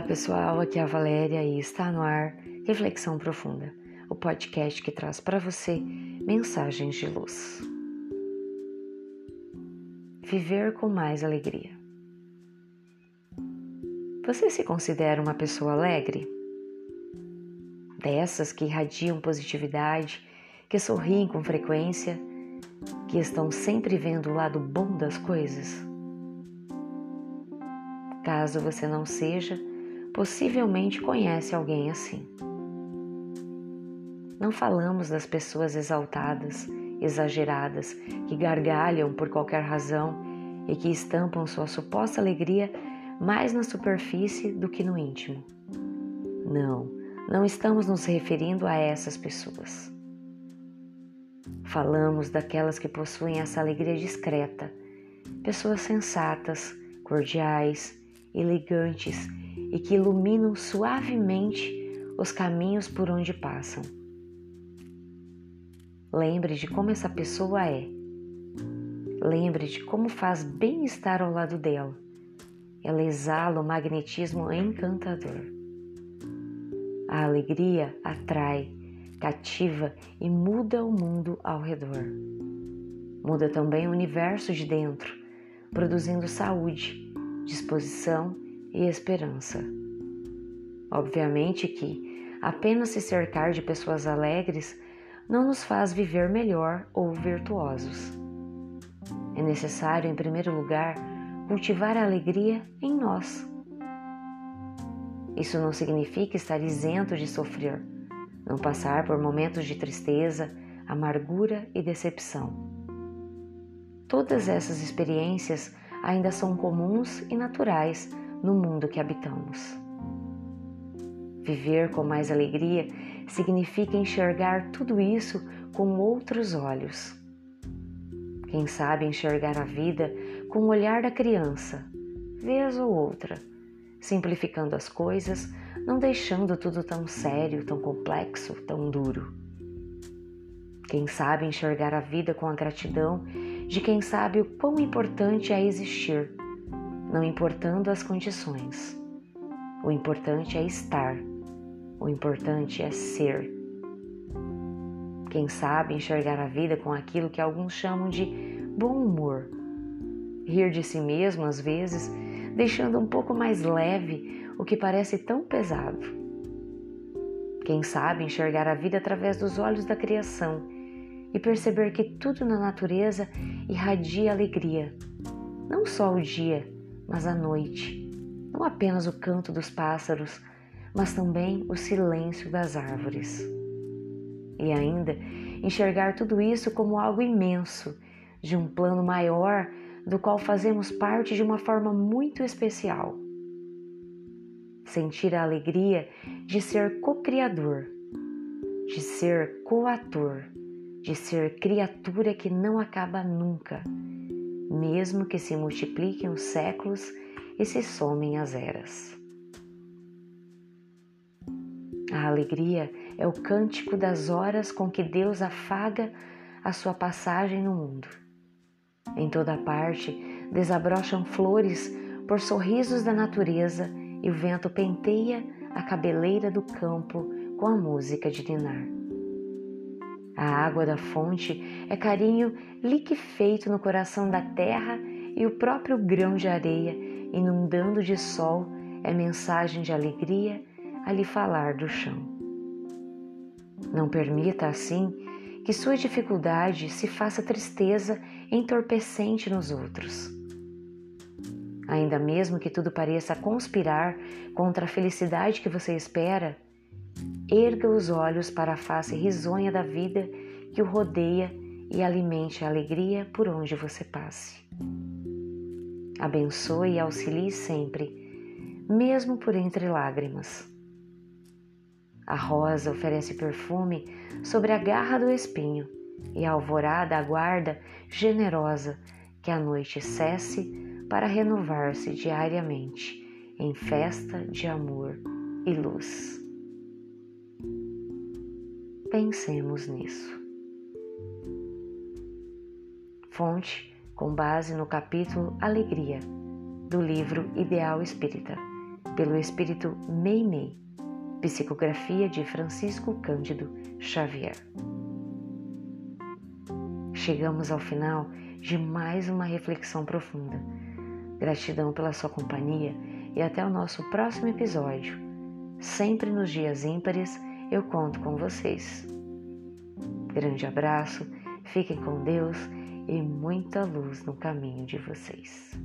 Olá pessoal, aqui é a Valéria e está no ar Reflexão Profunda, o podcast que traz para você mensagens de luz. Viver com mais alegria. Você se considera uma pessoa alegre? Dessas que irradiam positividade, que sorriem com frequência, que estão sempre vendo o lado bom das coisas? Caso você não seja, possivelmente conhece alguém assim. Não falamos das pessoas exaltadas, exageradas, que gargalham por qualquer razão e que estampam sua suposta alegria mais na superfície do que no íntimo. Não, não estamos nos referindo a essas pessoas. Falamos daquelas que possuem essa alegria discreta, pessoas sensatas, cordiais, elegantes e que iluminam suavemente os caminhos por onde passam. Lembre de como essa pessoa é. Lembre de como faz bem estar ao lado dela. Ela exala um magnetismo encantador. A alegria atrai, cativa e muda o mundo ao redor. Muda também o universo de dentro, produzindo saúde, disposição e esperança. Obviamente que apenas se cercar de pessoas alegres não nos faz viver melhor ou virtuosos. É necessário, em primeiro lugar, cultivar a alegria em nós. Isso não significa estar isento de sofrer, não passar por momentos de tristeza, amargura e decepção. Todas essas experiências ainda são comuns e naturais no mundo que habitamos. Viver com mais alegria significa enxergar tudo isso com outros olhos. Quem sabe enxergar a vida com o olhar da criança, vez ou outra, simplificando as coisas, não deixando tudo tão sério, tão complexo, tão duro. Quem sabe enxergar a vida com a gratidão de quem sabe o quão importante é existir, não importando as condições. O importante é estar, o importante é ser. Quem sabe enxergar a vida com aquilo que alguns chamam de bom humor, rir de si mesmo às vezes, deixando um pouco mais leve o que parece tão pesado. Quem sabe enxergar a vida através dos olhos da criação e perceber que tudo na natureza irradia alegria, não só o dia, mas a noite, não apenas o canto dos pássaros, mas também o silêncio das árvores. E ainda enxergar tudo isso como algo imenso, de um plano maior do qual fazemos parte de uma forma muito especial. Sentir a alegria de ser co-criador, de ser coator de ser criatura que não acaba nunca, mesmo que se multipliquem os séculos e se somem as eras. A alegria é o cântico das horas com que Deus afaga a sua passagem no mundo. Em toda parte desabrocham flores por sorrisos da natureza e o vento penteia a cabeleira do campo com a música de dinar. A água da fonte é carinho liquefeito no coração da terra e o próprio grão de areia, inundando de sol, é mensagem de alegria a lhe falar do chão. Não permita, assim, que sua dificuldade se faça tristeza entorpecente nos outros. Ainda mesmo que tudo pareça conspirar contra a felicidade que você espera, Erga os olhos para a face risonha da vida que o rodeia e alimente a alegria por onde você passe. Abençoe e auxilie sempre, mesmo por entre lágrimas. A rosa oferece perfume sobre a garra do espinho e a alvorada aguarda, generosa, que a noite cesse para renovar-se diariamente em festa de amor e luz. Pensemos nisso. Fonte com base no capítulo Alegria do livro Ideal Espírita, pelo espírito Meimei, psicografia de Francisco Cândido Xavier. Chegamos ao final de mais uma reflexão profunda. Gratidão pela sua companhia e até o nosso próximo episódio. Sempre nos dias ímpares eu conto com vocês. Grande abraço, fiquem com Deus e muita luz no caminho de vocês.